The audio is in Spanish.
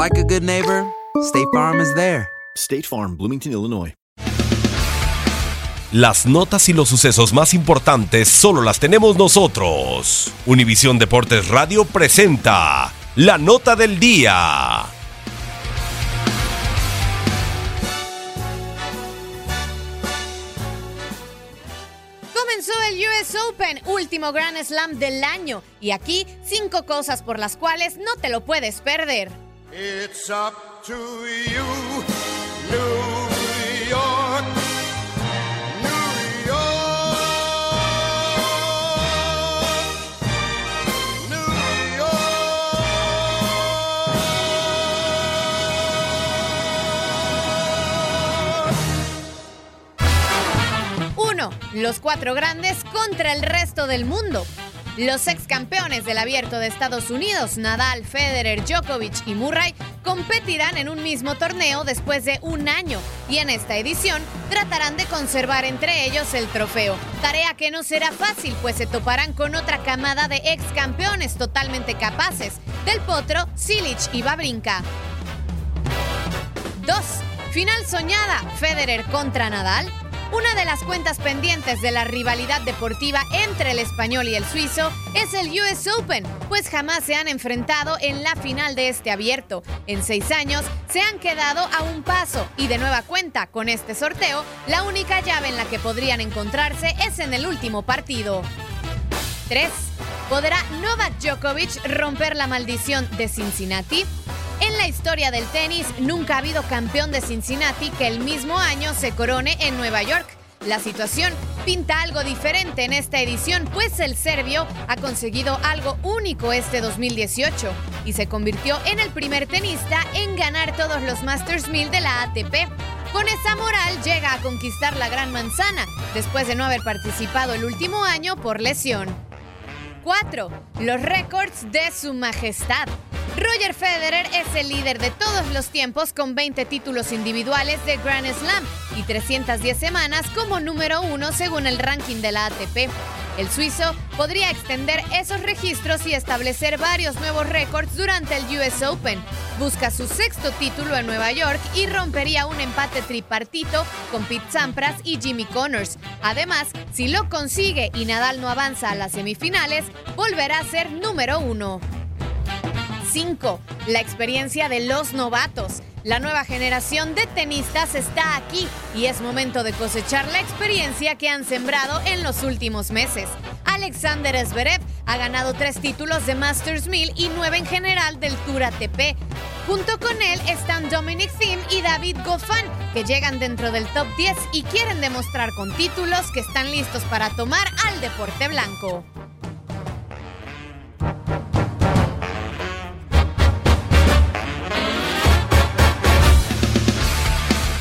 like a good neighbor, State Farm is there. State Farm, Bloomington, Illinois. Las notas y los sucesos más importantes solo las tenemos nosotros. Univisión Deportes Radio presenta la nota del día. Comenzó el US Open, último Grand Slam del año. Y aquí, cinco cosas por las cuales no te lo puedes perder. It's up to you. 1. Los cuatro grandes contra el resto del mundo. Los ex campeones del abierto de Estados Unidos, Nadal, Federer, Djokovic y Murray, competirán en un mismo torneo después de un año y en esta edición tratarán de conservar entre ellos el trofeo. Tarea que no será fácil, pues se toparán con otra camada de ex campeones totalmente capaces, Del Potro, Silic y Babrinka. 2. Final soñada, Federer contra Nadal. Una de las cuentas pendientes de la rivalidad deportiva entre el español y el suizo es el US Open, pues jamás se han enfrentado en la final de este abierto. En seis años se han quedado a un paso y de nueva cuenta con este sorteo, la única llave en la que podrían encontrarse es en el último partido. 3. ¿Podrá Novak Djokovic romper la maldición de Cincinnati? En la historia del tenis, nunca ha habido campeón de Cincinnati que el mismo año se corone en Nueva York. La situación pinta algo diferente en esta edición, pues el serbio ha conseguido algo único este 2018 y se convirtió en el primer tenista en ganar todos los Masters 1000 de la ATP. Con esa moral llega a conquistar la Gran Manzana, después de no haber participado el último año por lesión. 4. Los récords de su majestad. Roger Federer es el líder de todos los tiempos con 20 títulos individuales de Grand Slam y 310 semanas como número uno según el ranking de la ATP. El suizo podría extender esos registros y establecer varios nuevos récords durante el US Open. Busca su sexto título en Nueva York y rompería un empate tripartito con Pete Sampras y Jimmy Connors. Además, si lo consigue y Nadal no avanza a las semifinales, volverá a ser número uno. 5. La experiencia de los novatos. La nueva generación de tenistas está aquí y es momento de cosechar la experiencia que han sembrado en los últimos meses. Alexander Zverev ha ganado tres títulos de Masters 1000 y nueve en general del Tour ATP. Junto con él están Dominic Thiem y David Goffin, que llegan dentro del top 10 y quieren demostrar con títulos que están listos para tomar al deporte blanco.